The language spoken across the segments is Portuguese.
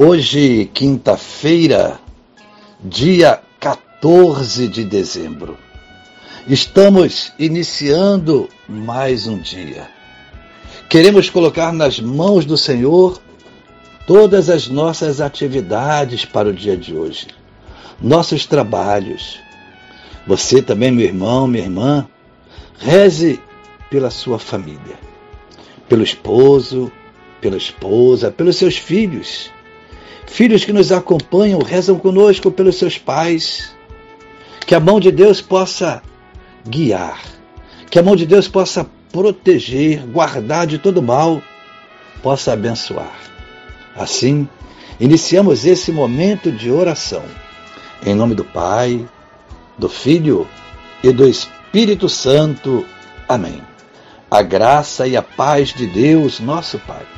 Hoje, quinta-feira, dia 14 de dezembro. Estamos iniciando mais um dia. Queremos colocar nas mãos do Senhor todas as nossas atividades para o dia de hoje, nossos trabalhos. Você também, meu irmão, minha irmã, reze pela sua família, pelo esposo, pela esposa, pelos seus filhos Filhos que nos acompanham, rezam conosco pelos seus pais. Que a mão de Deus possa guiar, que a mão de Deus possa proteger, guardar de todo mal, possa abençoar. Assim, iniciamos esse momento de oração. Em nome do Pai, do Filho e do Espírito Santo. Amém. A graça e a paz de Deus, nosso Pai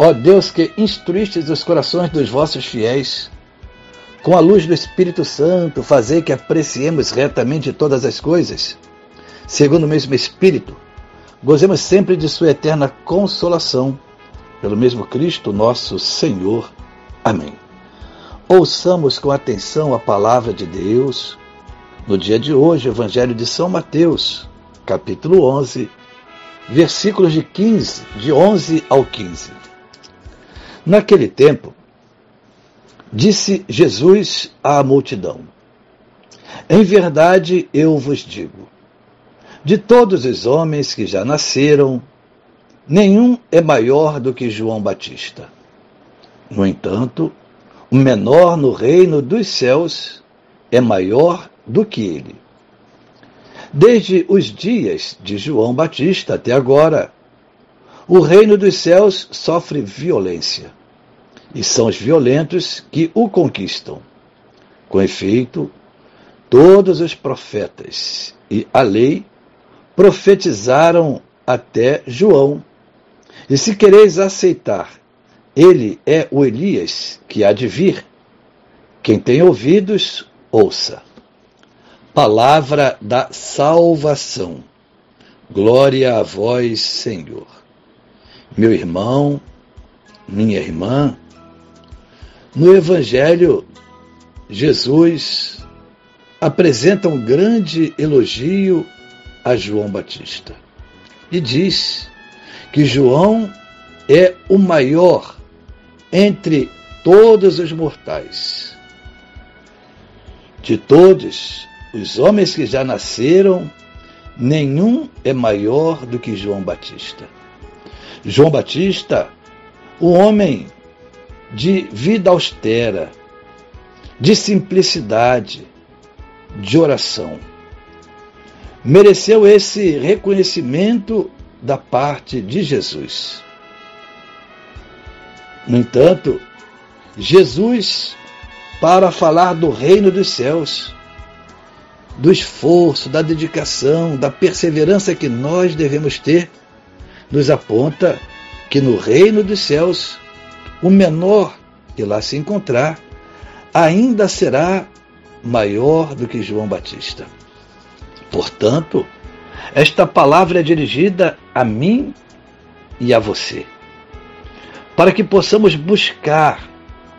Ó Deus que instruístes os corações dos vossos fiéis, com a luz do Espírito Santo, fazer que apreciemos retamente todas as coisas, segundo o mesmo Espírito, gozemos sempre de Sua eterna consolação, pelo mesmo Cristo nosso Senhor. Amém. Ouçamos com atenção a palavra de Deus. No dia de hoje, o Evangelho de São Mateus, capítulo 11, versículos de 15, de 11 ao 15. Naquele tempo, disse Jesus à multidão: Em verdade eu vos digo, de todos os homens que já nasceram, nenhum é maior do que João Batista. No entanto, o menor no reino dos céus é maior do que ele. Desde os dias de João Batista até agora, o reino dos céus sofre violência e são os violentos que o conquistam. Com efeito, todos os profetas e a lei profetizaram até João. E se quereis aceitar, ele é o Elias que há de vir. Quem tem ouvidos, ouça. Palavra da salvação. Glória a vós, Senhor. Meu irmão, minha irmã, no Evangelho, Jesus apresenta um grande elogio a João Batista e diz que João é o maior entre todos os mortais. De todos os homens que já nasceram, nenhum é maior do que João Batista. João Batista, o homem de vida austera, de simplicidade, de oração. Mereceu esse reconhecimento da parte de Jesus. No entanto, Jesus, para falar do reino dos céus, do esforço, da dedicação, da perseverança que nós devemos ter, nos aponta que no reino dos céus o menor que lá se encontrar ainda será maior do que João Batista. Portanto, esta palavra é dirigida a mim e a você, para que possamos buscar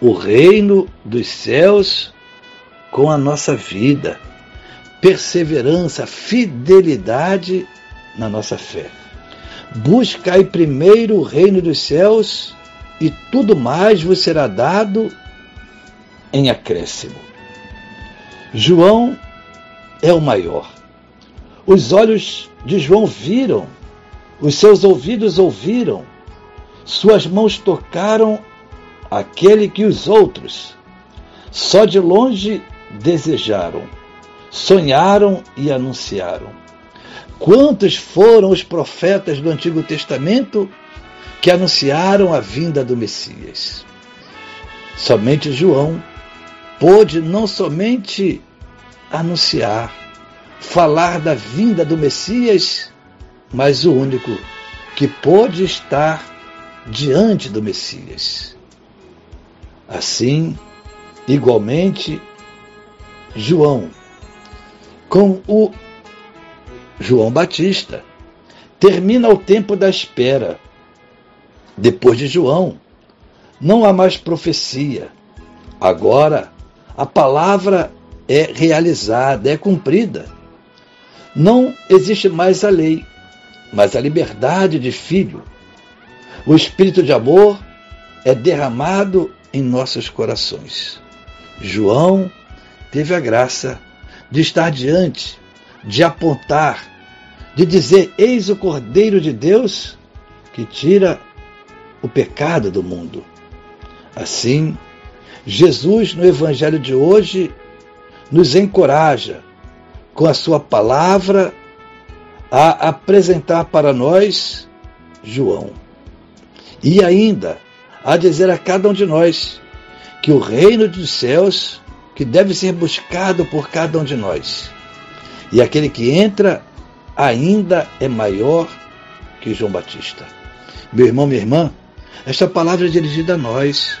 o reino dos céus com a nossa vida, perseverança, fidelidade na nossa fé. Buscai primeiro o reino dos céus e tudo mais vos será dado em acréscimo. João é o maior. Os olhos de João viram, os seus ouvidos ouviram, suas mãos tocaram aquele que os outros só de longe desejaram, sonharam e anunciaram. Quantos foram os profetas do Antigo Testamento que anunciaram a vinda do Messias? Somente João pôde não somente anunciar, falar da vinda do Messias, mas o único que pôde estar diante do Messias. Assim, igualmente, João, com o João Batista, termina o tempo da espera. Depois de João, não há mais profecia. Agora, a palavra é realizada, é cumprida. Não existe mais a lei, mas a liberdade de filho. O espírito de amor é derramado em nossos corações. João teve a graça de estar diante, de apontar, de dizer: Eis o Cordeiro de Deus que tira o pecado do mundo. Assim, Jesus, no Evangelho de hoje, nos encoraja, com a Sua palavra, a apresentar para nós João. E ainda a dizer a cada um de nós que o reino dos céus, que deve ser buscado por cada um de nós, e aquele que entra ainda é maior que João Batista. Meu irmão, minha irmã, esta palavra é dirigida a nós,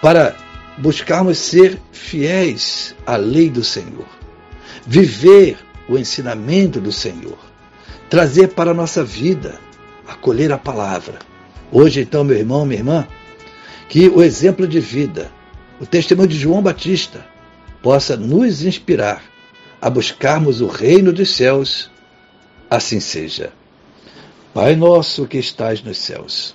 para buscarmos ser fiéis à lei do Senhor, viver o ensinamento do Senhor, trazer para a nossa vida, acolher a palavra. Hoje, então, meu irmão, minha irmã, que o exemplo de vida, o testemunho de João Batista, possa nos inspirar a buscarmos o reino dos céus. Assim seja. Pai nosso que estais nos céus,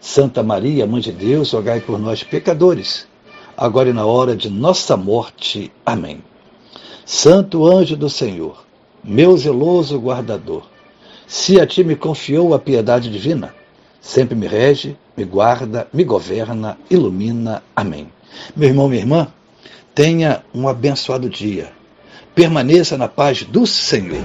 Santa Maria, Mãe de Deus, rogai por nós, pecadores, agora e na hora de nossa morte. Amém. Santo anjo do Senhor, meu zeloso guardador, se a ti me confiou a piedade divina, sempre me rege, me guarda, me governa, ilumina. Amém. Meu irmão, minha irmã, tenha um abençoado dia. Permaneça na paz do Senhor.